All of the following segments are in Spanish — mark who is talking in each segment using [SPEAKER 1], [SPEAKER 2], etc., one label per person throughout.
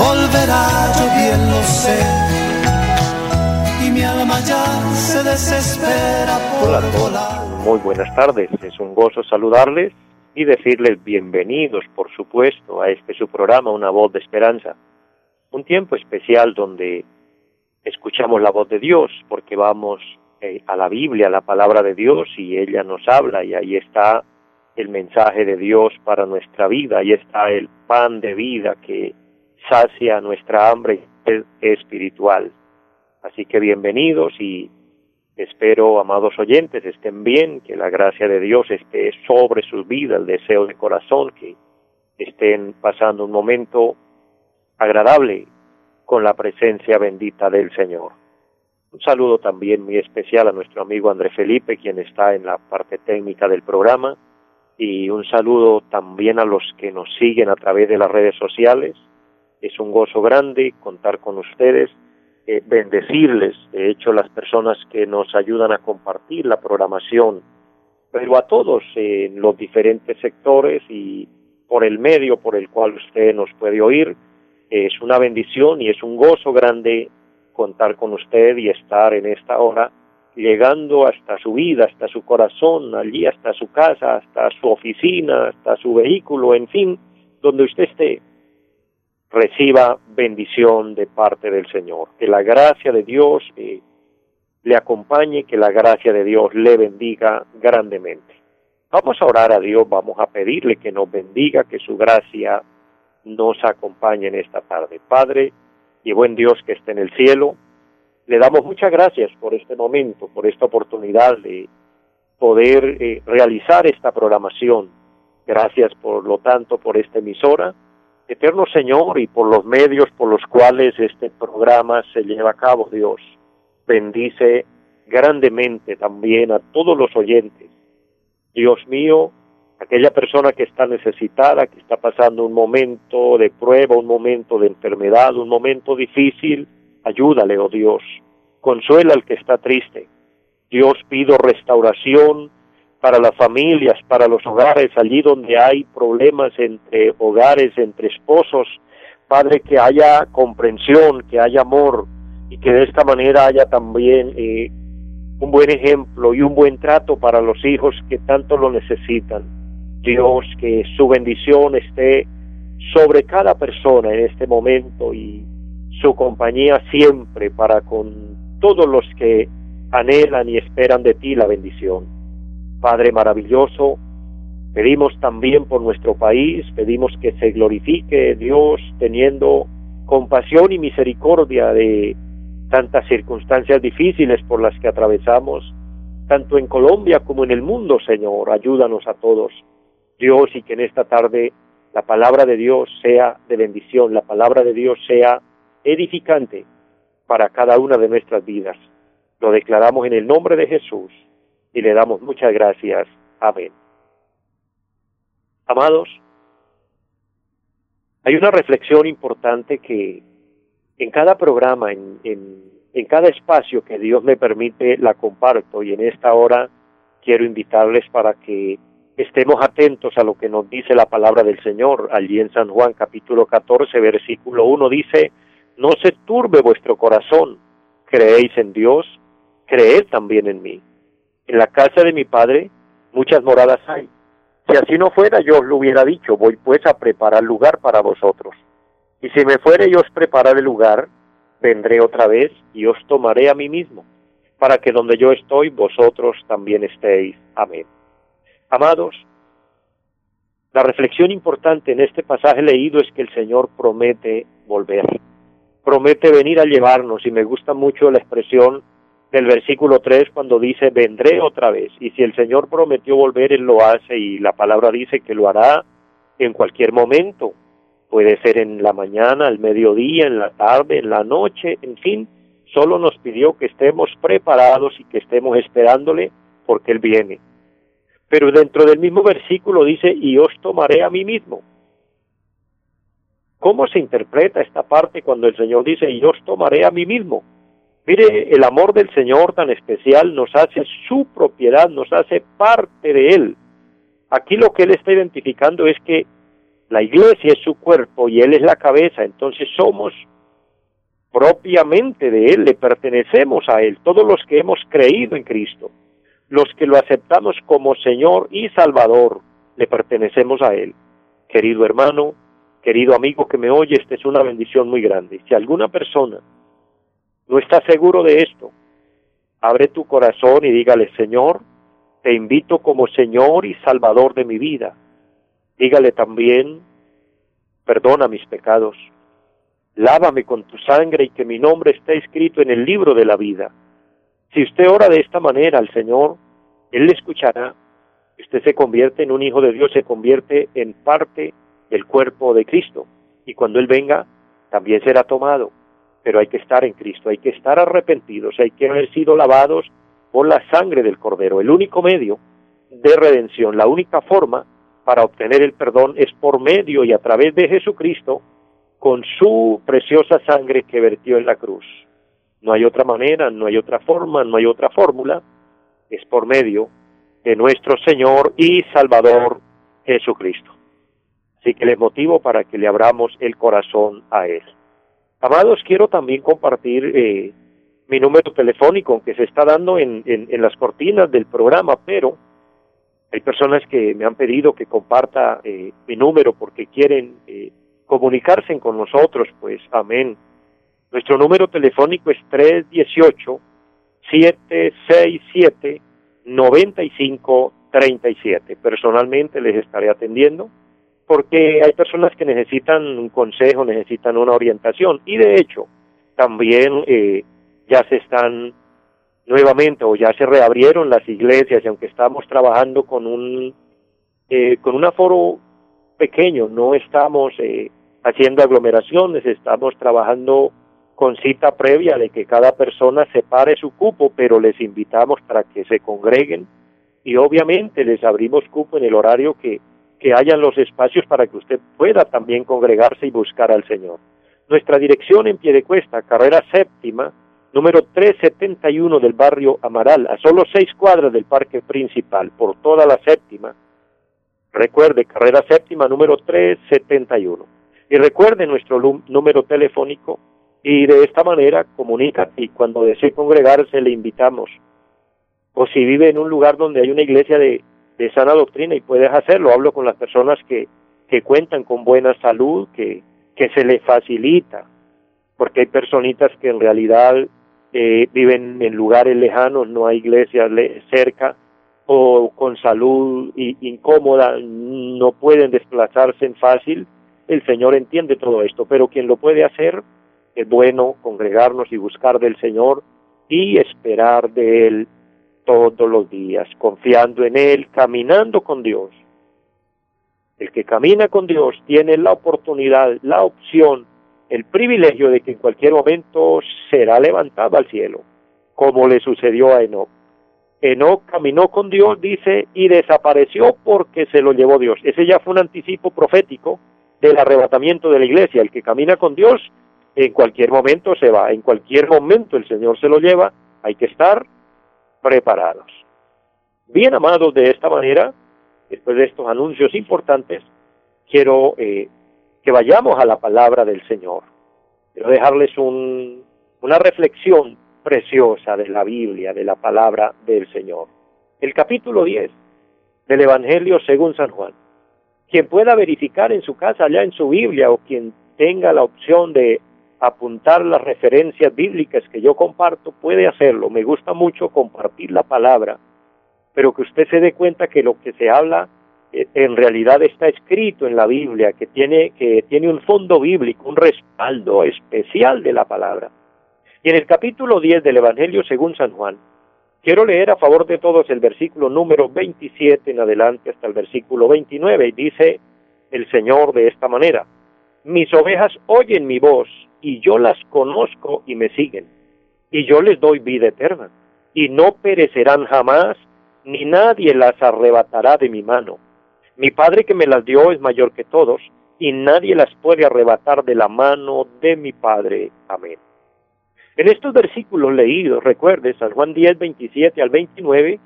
[SPEAKER 1] volverá, yo bien lo sé y mi alma ya se desespera por
[SPEAKER 2] Hola todos, muy buenas tardes. Es un gozo saludarles y decirles bienvenidos, por supuesto, a este su programa, Una Voz de Esperanza. Un tiempo especial donde escuchamos la voz de Dios, porque vamos eh, a la Biblia, a la palabra de Dios, y ella nos habla, y ahí está el mensaje de Dios para nuestra vida, ahí está el pan de vida que sacia nuestra hambre espiritual. Así que bienvenidos y espero, amados oyentes, estén bien, que la gracia de Dios esté sobre sus vidas, el deseo de corazón, que estén pasando un momento agradable con la presencia bendita del Señor. Un saludo también muy especial a nuestro amigo André Felipe, quien está en la parte técnica del programa, y un saludo también a los que nos siguen a través de las redes sociales. Es un gozo grande contar con ustedes eh, bendecirles, de hecho, las personas que nos ayudan a compartir la programación, pero a todos en los diferentes sectores y por el medio por el cual usted nos puede oír. Es una bendición y es un gozo grande contar con usted y estar en esta hora llegando hasta su vida, hasta su corazón, allí hasta su casa, hasta su oficina, hasta su vehículo, en fin, donde usted esté reciba bendición de parte del Señor. Que la gracia de Dios eh, le acompañe, que la gracia de Dios le bendiga grandemente. Vamos a orar a Dios, vamos a pedirle que nos bendiga, que su gracia nos acompañe en esta tarde. Padre y buen Dios que esté en el cielo, le damos muchas gracias por este momento, por esta oportunidad de poder eh, realizar esta programación. Gracias por lo tanto por esta emisora Eterno Señor, y por los medios por los cuales este programa se lleva a cabo, Dios, bendice grandemente también a todos los oyentes. Dios mío, aquella persona que está necesitada, que está pasando un momento de prueba, un momento de enfermedad, un momento difícil, ayúdale, oh Dios. Consuela al que está triste. Dios pido restauración, para las familias, para los hogares, allí donde hay problemas entre hogares, entre esposos. Padre, que haya comprensión, que haya amor y que de esta manera haya también eh, un buen ejemplo y un buen trato para los hijos que tanto lo necesitan. Dios, que su bendición esté sobre cada persona en este momento y su compañía siempre para con todos los que anhelan y esperan de ti la bendición. Padre maravilloso, pedimos también por nuestro país, pedimos que se glorifique Dios teniendo compasión y misericordia de tantas circunstancias difíciles por las que atravesamos, tanto en Colombia como en el mundo, Señor. Ayúdanos a todos, Dios, y que en esta tarde la palabra de Dios sea de bendición, la palabra de Dios sea edificante para cada una de nuestras vidas. Lo declaramos en el nombre de Jesús y le damos muchas gracias. Amén. Amados, hay una reflexión importante que en cada programa, en, en, cada espacio que Dios me permite, la comparto y en esta hora quiero invitarles para que estemos atentos a lo que nos dice la palabra del Señor. Allí en San Juan capítulo 14, versículo 1 dice, no se turbe vuestro corazón, creéis en Dios, creed también en mí. En la casa de mi padre muchas moradas hay. Si así no fuera, yo os lo hubiera dicho, voy pues a preparar lugar para vosotros. Y si me fuere yo os preparar el lugar, vendré otra vez y os tomaré a mí mismo, para que donde yo estoy, vosotros también estéis. Amén. Amados, la reflexión importante en este pasaje leído es que el Señor promete volver, promete venir a llevarnos, y me gusta mucho la expresión del versículo 3 cuando dice, vendré otra vez. Y si el Señor prometió volver, Él lo hace y la palabra dice que lo hará en cualquier momento. puede ser en la mañana, al mediodía, en la tarde, en la noche, en fin, solo nos pidió que estemos preparados y que estemos esperándole porque Él viene. Pero dentro del mismo versículo dice, y os tomaré a mí mismo. ¿Cómo se interpreta esta parte cuando el Señor dice, y os tomaré a mí mismo? Mire, el amor del Señor tan especial nos hace su propiedad, nos hace parte de Él. Aquí lo que Él está identificando es que la iglesia es su cuerpo y Él es la cabeza, entonces somos propiamente de Él, le pertenecemos a Él, todos los que hemos creído en Cristo, los que lo aceptamos como Señor y Salvador, le pertenecemos a Él. Querido hermano, querido amigo que me oye, esta es una bendición muy grande. Si alguna persona no está seguro de esto, abre tu corazón y dígale, Señor, te invito como Señor y Salvador de mi vida. Dígale también, perdona mis pecados, lávame con tu sangre y que mi nombre esté escrito en el libro de la vida. Si usted ora de esta manera al Señor, Él le escuchará. Usted se convierte en un hijo de Dios, se convierte en parte del cuerpo de Cristo. Y cuando Él venga, también será tomado. Pero hay que estar en Cristo, hay que estar arrepentidos, hay que haber sido lavados por la sangre del Cordero. El único medio de redención, la única forma para obtener el perdón es por medio y a través de Jesucristo con su preciosa sangre que vertió en la cruz. No hay otra manera, no hay otra forma, no hay otra fórmula, es por medio de nuestro Señor y Salvador Jesucristo. Así que les motivo para que le abramos el corazón a Él. Amados, quiero también compartir eh, mi número telefónico que se está dando en, en, las cortinas del programa, pero hay personas que me han pedido que comparta eh, mi número porque quieren eh, comunicarse con nosotros, pues amén. Nuestro número telefónico es 318-767-9537. Personalmente les estaré atendiendo porque hay personas que necesitan un consejo, necesitan una orientación. Y de hecho también eh, ya se están nuevamente o ya se reabrieron las iglesias y aunque estamos trabajando con un eh, con un aforo pequeño no estamos eh, haciendo aglomeraciones estamos trabajando con cita previa de que cada persona separe su cupo pero les invitamos para que se congreguen y obviamente les abrimos cupo en el horario que que hayan los espacios para que usted pueda también congregarse y buscar al Señor. Nuestra dirección en Piedecuesta, carrera séptima, número 371 del barrio Amaral, a solo seis cuadras del parque principal, por toda la séptima. Recuerde, carrera séptima, número 371. Y recuerde nuestro número telefónico y de esta manera comunica y cuando desee congregarse le invitamos. O si vive en un lugar donde hay una iglesia de, de sana doctrina y puedes hacerlo, hablo con las personas que, que cuentan con buena salud, que, que se le facilita, porque hay personitas que en realidad eh, viven en lugares lejanos, no hay iglesias cerca o con salud incómoda, no pueden desplazarse en fácil, el Señor entiende todo esto, pero quien lo puede hacer es bueno congregarnos y buscar del Señor y esperar de Él todos los días, confiando en Él, caminando con Dios. El que camina con Dios tiene la oportunidad, la opción el privilegio de que en cualquier momento será levantado al cielo, como le sucedió a Enoch. Enoch caminó con Dios, dice, y desapareció porque se lo llevó Dios. Ese ya fue un anticipo profético del arrebatamiento de la iglesia. El que camina con Dios, en cualquier momento se va, en cualquier momento el Señor se lo lleva, hay que estar preparados. Bien amados, de esta manera, después de estos anuncios importantes, quiero eh, que vayamos a la palabra del Señor. Quiero dejarles un, una reflexión preciosa de la Biblia, de la palabra del Señor. El capítulo 10 del Evangelio según San Juan. Quien pueda verificar en su casa, allá en su Biblia, o quien tenga la opción de apuntar las referencias bíblicas que yo comparto, puede hacerlo. Me gusta mucho compartir la palabra, pero que usted se dé cuenta que lo que se habla eh, en realidad está escrito en la Biblia, que tiene, que tiene un fondo bíblico, un respaldo especial de la palabra. Y en el capítulo 10 del Evangelio según San Juan, quiero leer a favor de todos el versículo número 27 en adelante hasta el versículo 29, y dice el Señor de esta manera, mis ovejas oyen mi voz y yo las conozco y me siguen, y yo les doy vida eterna, y no perecerán jamás, ni nadie las arrebatará de mi mano. Mi Padre que me las dio es mayor que todos, y nadie las puede arrebatar de la mano de mi Padre. Amén. En estos versículos leídos, recuerde, San Juan 10, 27 al 29,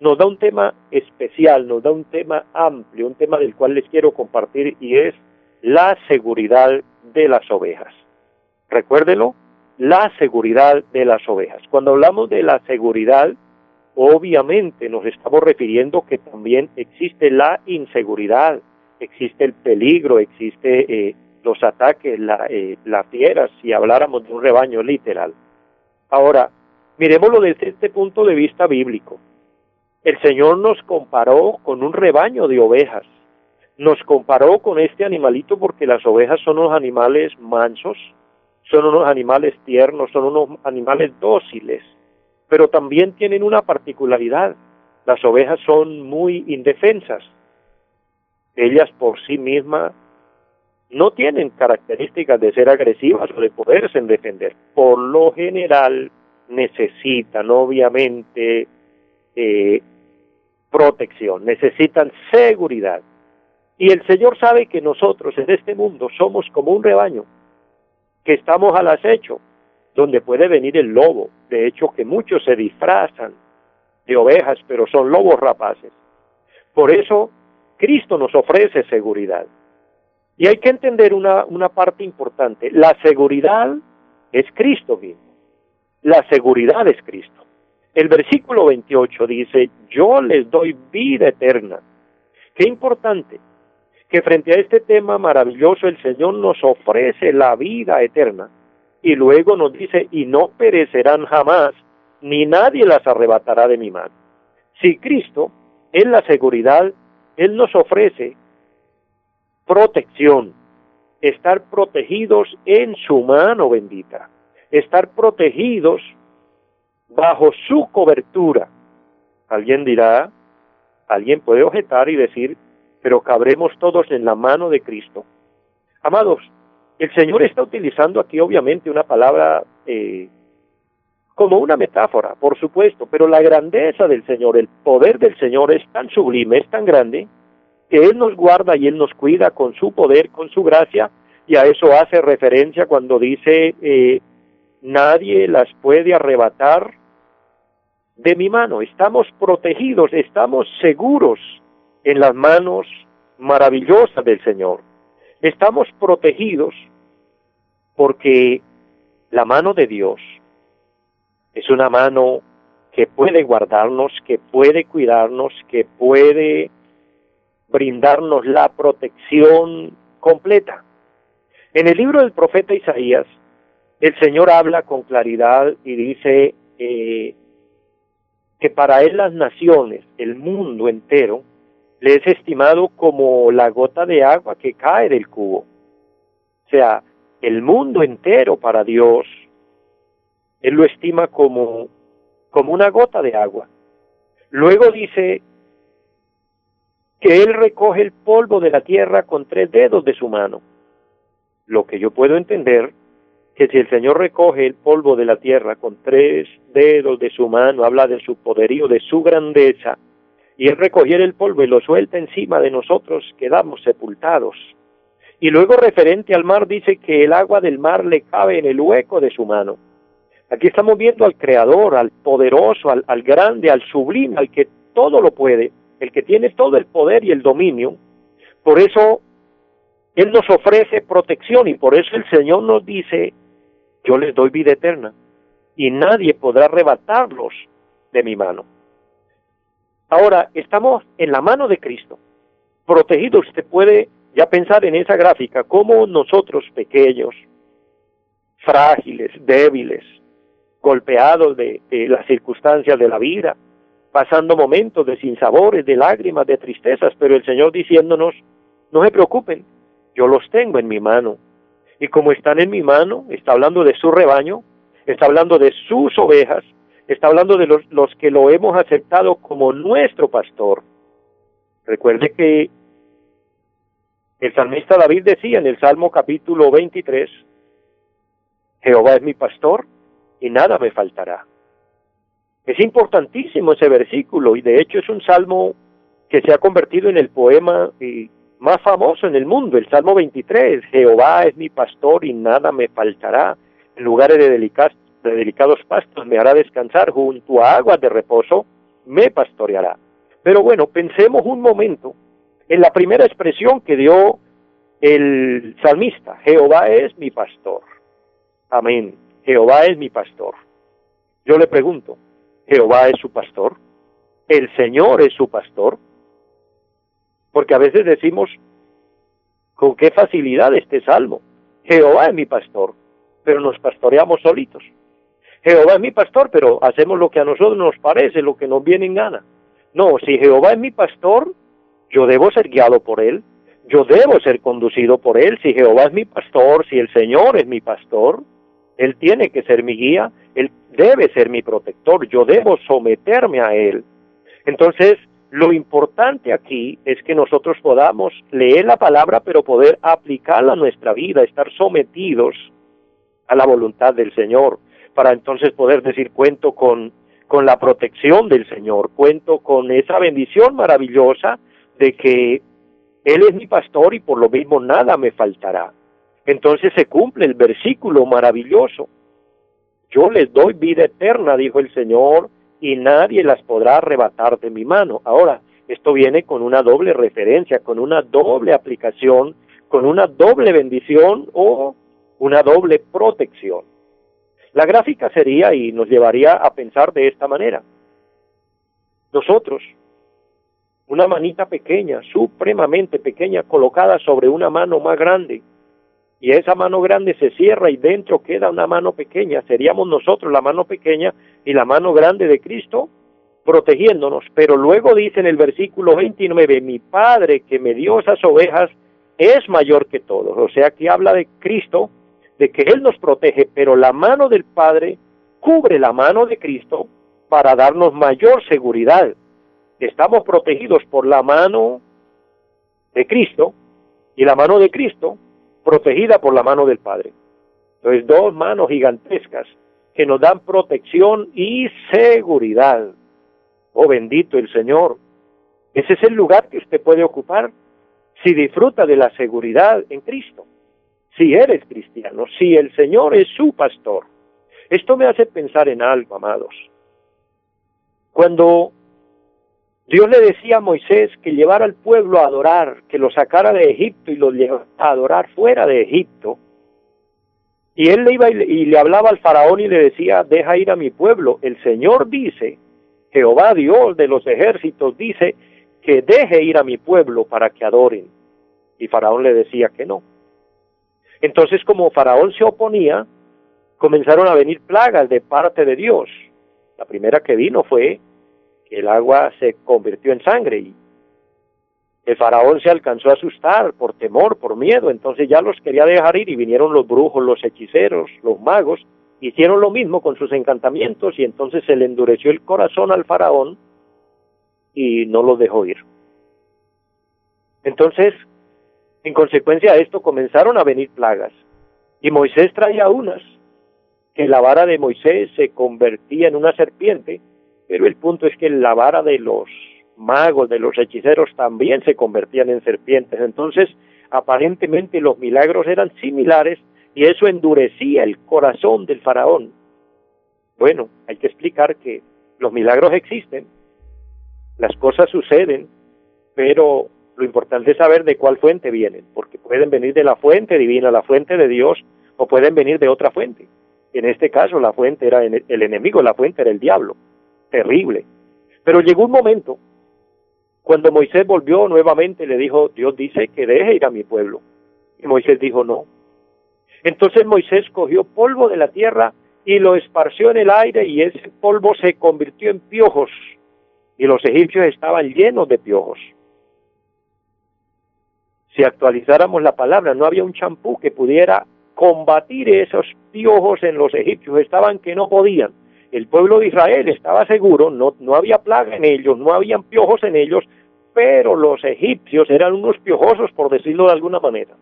[SPEAKER 2] nos da un tema especial, nos da un tema amplio, un tema del cual les quiero compartir y es la seguridad de las ovejas. Recuérdelo, la seguridad de las ovejas. Cuando hablamos de la seguridad, obviamente nos estamos refiriendo que también existe la inseguridad, existe el peligro, existe eh, los ataques, la, eh, las fieras, si habláramos de un rebaño literal. Ahora, miremoslo desde este punto de vista bíblico. El Señor nos comparó con un rebaño de ovejas. Nos comparó con este animalito porque las ovejas son unos animales mansos, son unos animales tiernos, son unos animales dóciles, pero también tienen una particularidad. Las ovejas son muy indefensas. Ellas por sí mismas no tienen características de ser agresivas o de poderse defender. Por lo general necesitan obviamente eh, protección, necesitan seguridad. Y el Señor sabe que nosotros en este mundo somos como un rebaño, que estamos al acecho, donde puede venir el lobo. De hecho, que muchos se disfrazan de ovejas, pero son lobos rapaces. Por eso, Cristo nos ofrece seguridad. Y hay que entender una, una parte importante. La seguridad es Cristo mismo. La seguridad es Cristo. El versículo 28 dice, yo les doy vida eterna. Qué importante que frente a este tema maravilloso el Señor nos ofrece la vida eterna y luego nos dice, y no perecerán jamás, ni nadie las arrebatará de mi mano. Si Cristo es la seguridad, Él nos ofrece protección, estar protegidos en su mano bendita, estar protegidos bajo su cobertura. Alguien dirá, alguien puede objetar y decir, pero cabremos todos en la mano de Cristo. Amados, el Señor está utilizando aquí obviamente una palabra eh, como una metáfora, por supuesto, pero la grandeza del Señor, el poder del Señor es tan sublime, es tan grande, que Él nos guarda y Él nos cuida con su poder, con su gracia, y a eso hace referencia cuando dice, eh, nadie las puede arrebatar de mi mano. Estamos protegidos, estamos seguros en las manos maravillosas del Señor. Estamos protegidos porque la mano de Dios es una mano que puede guardarnos, que puede cuidarnos, que puede brindarnos la protección completa. En el libro del profeta Isaías, el Señor habla con claridad y dice eh, que para Él las naciones, el mundo entero, le es estimado como la gota de agua que cae del cubo. O sea, el mundo entero para Dios, Él lo estima como, como una gota de agua. Luego dice que Él recoge el polvo de la tierra con tres dedos de su mano. Lo que yo puedo entender, que si el Señor recoge el polvo de la tierra con tres dedos de su mano, habla de su poderío, de su grandeza, y Él recogiera el polvo y lo suelta encima de nosotros, quedamos sepultados. Y luego referente al mar dice que el agua del mar le cabe en el hueco de su mano. Aquí estamos viendo al Creador, al poderoso, al, al grande, al sublime, al que todo lo puede, el que tiene todo el poder y el dominio. Por eso Él nos ofrece protección y por eso el Señor nos dice, yo les doy vida eterna y nadie podrá arrebatarlos de mi mano. Ahora, estamos en la mano de Cristo, protegidos. Usted puede ya pensar en esa gráfica, como nosotros pequeños, frágiles, débiles, golpeados de, de las circunstancias de la vida, pasando momentos de sinsabores, de lágrimas, de tristezas, pero el Señor diciéndonos, no se preocupen, yo los tengo en mi mano. Y como están en mi mano, está hablando de su rebaño, está hablando de sus ovejas, está hablando de los, que lo hemos aceptado como nuestro pastor. Recuerde que El salmista David decía en el Salmo capítulo 23, Jehová es mi pastor y nada me faltará. Es importantísimo ese versículo y de hecho es un salmo que se ha convertido en el poema más famoso en el mundo, el Salmo 23, Jehová es mi pastor y nada me faltará, en lugares de delicados, de delicados pastos me hará descansar, junto a aguas de reposo me pastoreará. Pero bueno, pensemos un momento en la primera expresión que dio el salmista, Jehová es mi pastor. Amén. Jehová es mi pastor. Yo le pregunto, ¿Jehová es su pastor? ¿El Señor es su pastor? Porque a veces decimos, con qué facilidad este salmo, Jehová es mi pastor, pero nos pastoreamos solitos. Jehová es mi pastor, pero hacemos lo que a nosotros nos parece, lo que nos viene en gana. No, si Jehová es mi pastor, yo debo ser guiado por él, yo debo ser conducido por él. Si Jehová es mi pastor, si el Señor es mi pastor, él tiene que ser mi guía, él debe ser mi protector, yo debo someterme a él. Entonces, lo importante aquí es que nosotros podamos leer la palabra, pero poder aplicarla a nuestra vida, estar sometidos a la voluntad del Señor, para entonces poder decir cuento con, con la protección del Señor, cuento con esa bendición maravillosa de que Él es mi pastor y por lo mismo nada me faltará. Entonces se cumple el versículo maravilloso. Yo les doy vida eterna, dijo el Señor, y nadie las podrá arrebatar de mi mano. Ahora, esto viene con una doble referencia, con una doble aplicación, con una doble bendición o una doble protección. La gráfica sería y nos llevaría a pensar de esta manera. Nosotros, una manita pequeña, supremamente pequeña, colocada sobre una mano más grande, y esa mano grande se cierra y dentro queda una mano pequeña, seríamos nosotros la mano pequeña y la mano grande de Cristo protegiéndonos. Pero luego dice en el versículo 29, mi Padre que me dio esas ovejas es mayor que todos. O sea que habla de Cristo, de que Él nos protege, pero la mano del Padre cubre la mano de Cristo para darnos mayor seguridad. Estamos protegidos por la mano de Cristo y la mano de Cristo protegida por la mano del Padre. Entonces, dos manos gigantescas que nos dan protección y seguridad. Oh bendito el Señor. Ese es el lugar que usted puede ocupar si disfruta de la seguridad en Cristo. Si eres cristiano, si el Señor es su pastor. Esto me hace pensar en algo, amados. Cuando Dios le decía a Moisés que llevara al pueblo a adorar, que lo sacara de Egipto y lo llevara a adorar fuera de Egipto. Y él le iba y le hablaba al faraón y le decía, deja ir a mi pueblo. El Señor dice, Jehová Dios de los ejércitos dice, que deje ir a mi pueblo para que adoren. Y faraón le decía que no. Entonces como faraón se oponía, comenzaron a venir plagas de parte de Dios. La primera que vino fue el agua se convirtió en sangre y el faraón se alcanzó a asustar por temor, por miedo, entonces ya los quería dejar ir y vinieron los brujos, los hechiceros, los magos, hicieron lo mismo con sus encantamientos y entonces se le endureció el corazón al faraón y no los dejó ir. Entonces, en consecuencia de esto comenzaron a venir plagas y Moisés traía unas, que la vara de Moisés se convertía en una serpiente pero el punto es que la vara de los magos, de los hechiceros, también se convertían en serpientes. Entonces, aparentemente los milagros eran similares y eso endurecía el corazón del faraón. Bueno, hay que explicar que los milagros existen, las cosas suceden, pero lo importante es saber de cuál fuente vienen, porque pueden venir de la fuente divina, la fuente de Dios, o pueden venir de otra fuente. En este caso la fuente era el enemigo, la fuente era el diablo terrible. Pero llegó un momento cuando Moisés volvió nuevamente le dijo, Dios dice que deje ir a mi pueblo. Y Moisés dijo, no. Entonces Moisés cogió polvo de la tierra y lo esparció en el aire y ese polvo se convirtió en piojos y los egipcios estaban llenos de piojos. Si actualizáramos la palabra, no había un champú que pudiera combatir esos piojos en los egipcios, estaban que no podían el pueblo de Israel estaba seguro, no, no había plaga en ellos, no habían piojos en ellos, pero los egipcios eran unos piojosos, por decirlo de alguna manera,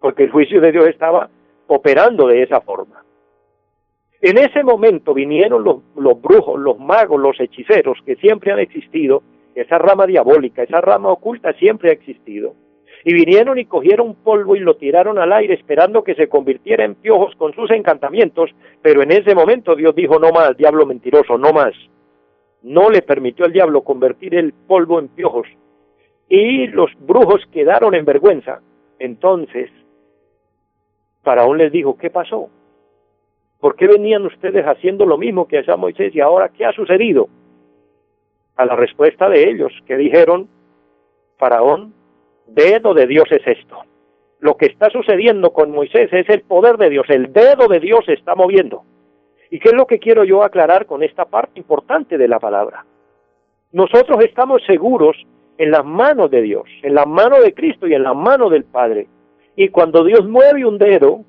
[SPEAKER 2] porque el juicio de Dios estaba operando de esa forma. En ese momento vinieron los, los brujos, los magos, los hechiceros que siempre han existido, esa rama diabólica, esa rama oculta siempre ha existido. Y vinieron y cogieron polvo y lo tiraron al aire esperando que se convirtiera en piojos con sus encantamientos, pero en ese momento Dios dijo no más, diablo mentiroso, no más. No le permitió al diablo convertir el polvo en piojos. Y los brujos quedaron en vergüenza. Entonces, Faraón les dijo, ¿qué pasó? ¿Por qué venían ustedes haciendo lo mismo que hacía Moisés y ahora qué ha sucedido? A la respuesta de ellos, que dijeron, Faraón, dedo de Dios es esto. Lo que está sucediendo con Moisés es el poder de Dios, el dedo de Dios se está moviendo. ¿Y qué es lo que quiero yo aclarar con esta parte importante de la palabra? Nosotros estamos seguros en las manos de Dios, en la mano de Cristo y en la mano del Padre. Y cuando Dios mueve un dedo,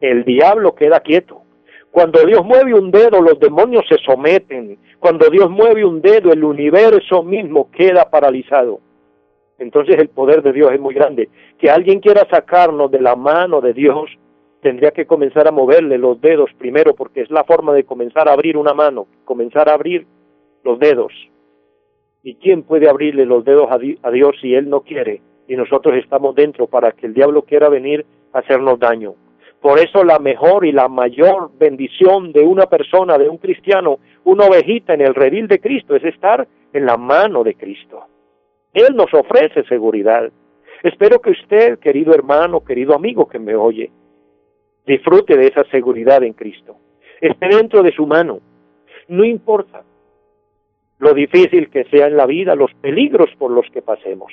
[SPEAKER 2] el diablo queda quieto. Cuando Dios mueve un dedo, los demonios se someten. Cuando Dios mueve un dedo, el universo mismo queda paralizado. Entonces el poder de Dios es muy grande. Que alguien quiera sacarnos de la mano de Dios, tendría que comenzar a moverle los dedos primero, porque es la forma de comenzar a abrir una mano, comenzar a abrir los dedos. ¿Y quién puede abrirle los dedos a Dios si Él no quiere? Y nosotros estamos dentro para que el diablo quiera venir a hacernos daño. Por eso la mejor y la mayor bendición de una persona, de un cristiano, una ovejita en el redil de Cristo, es estar en la mano de Cristo. Él nos ofrece seguridad. Espero que usted, querido hermano, querido amigo que me oye, disfrute de esa seguridad en Cristo. Esté dentro de su mano. No importa lo difícil que sea en la vida, los peligros por los que pasemos.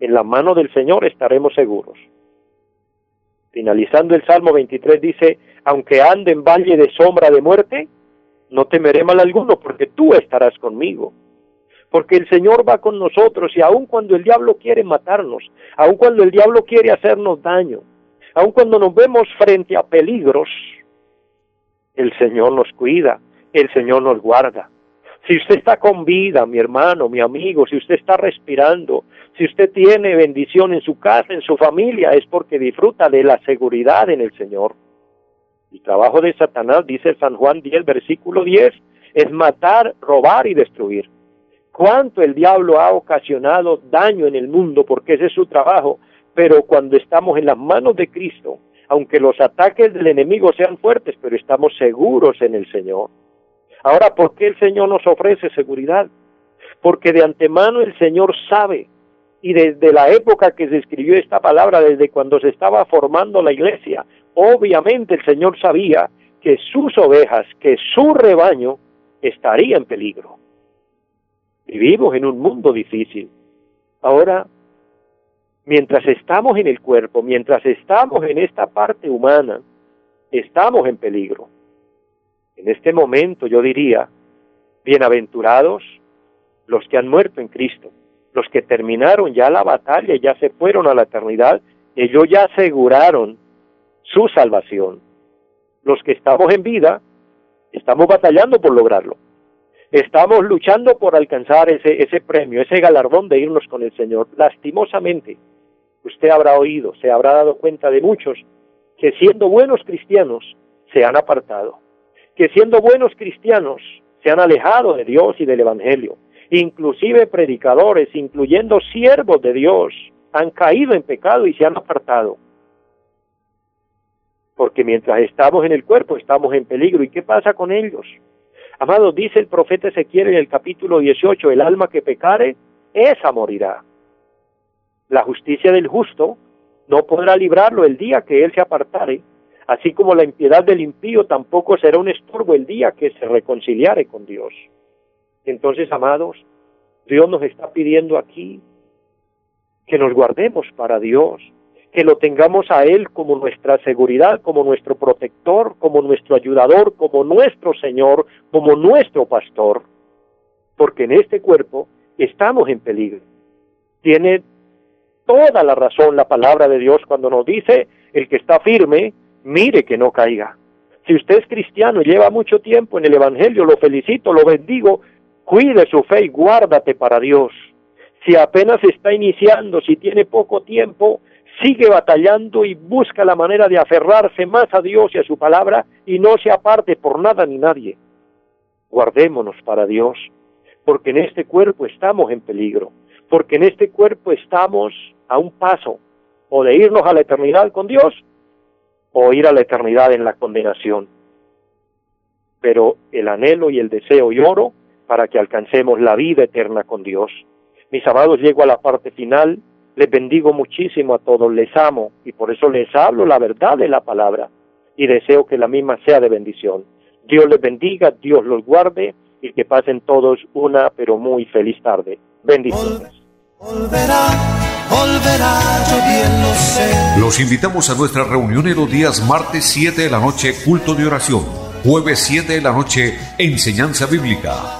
[SPEAKER 2] En la mano del Señor estaremos seguros. Finalizando el Salmo 23 dice, aunque ande en valle de sombra de muerte, no temeré mal alguno, porque tú estarás conmigo. Porque el Señor va con nosotros y aun cuando el diablo quiere matarnos, aun cuando el diablo quiere hacernos daño, aun cuando nos vemos frente a peligros, el Señor nos cuida, el Señor nos guarda. Si usted está con vida, mi hermano, mi amigo, si usted está respirando, si usted tiene bendición en su casa, en su familia, es porque disfruta de la seguridad en el Señor. El trabajo de Satanás, dice San Juan 10, versículo 10, es matar, robar y destruir. Cuánto el diablo ha ocasionado daño en el mundo, porque ese es su trabajo, pero cuando estamos en las manos de Cristo, aunque los ataques del enemigo sean fuertes, pero estamos seguros en el Señor. Ahora, ¿por qué el Señor nos ofrece seguridad? Porque de antemano el Señor sabe, y desde la época que se escribió esta palabra, desde cuando se estaba formando la iglesia, obviamente el Señor sabía que sus ovejas, que su rebaño estaría en peligro. Vivimos en un mundo difícil. Ahora, mientras estamos en el cuerpo, mientras estamos en esta parte humana, estamos en peligro. En este momento yo diría, bienaventurados los que han muerto en Cristo, los que terminaron ya la batalla, ya se fueron a la eternidad, ellos ya aseguraron su salvación. Los que estamos en vida, estamos batallando por lograrlo. Estamos luchando por alcanzar ese, ese premio, ese galardón de irnos con el Señor. Lastimosamente, usted habrá oído, se habrá dado cuenta de muchos que siendo buenos cristianos se han apartado que siendo buenos cristianos se han alejado de Dios y del Evangelio. Inclusive predicadores, incluyendo siervos de Dios, han caído en pecado y se han apartado. Porque mientras estamos en el cuerpo estamos en peligro. ¿Y qué pasa con ellos? Amados, dice el profeta Ezequiel en el capítulo 18, el alma que pecare, esa morirá. La justicia del justo no podrá librarlo el día que él se apartare así como la impiedad del impío tampoco será un estorbo el día que se reconciliare con Dios. Entonces, amados, Dios nos está pidiendo aquí que nos guardemos para Dios, que lo tengamos a Él como nuestra seguridad, como nuestro protector, como nuestro ayudador, como nuestro Señor, como nuestro pastor, porque en este cuerpo estamos en peligro. Tiene toda la razón la palabra de Dios cuando nos dice, el que está firme, mire que no caiga. Si usted es cristiano y lleva mucho tiempo en el Evangelio, lo felicito, lo bendigo, cuide su fe y guárdate para Dios. Si apenas está iniciando, si tiene poco tiempo, sigue batallando y busca la manera de aferrarse más a Dios y a su palabra y no se aparte por nada ni nadie. Guardémonos para Dios, porque en este cuerpo estamos en peligro, porque en este cuerpo estamos a un paso o de irnos a la eternidad con Dios o ir a la eternidad en la condenación. Pero el anhelo y el deseo y oro para que alcancemos la vida eterna con Dios. Mis amados, llego a la parte final, les bendigo muchísimo a todos, les amo y por eso les hablo la verdad de la palabra y deseo que la misma sea de bendición. Dios les bendiga, Dios los guarde y que pasen todos una pero muy feliz tarde. Bendiciones.
[SPEAKER 3] Los invitamos a nuestra reunión en los días martes 7 de la noche, culto de oración. Jueves 7 de la noche, enseñanza bíblica.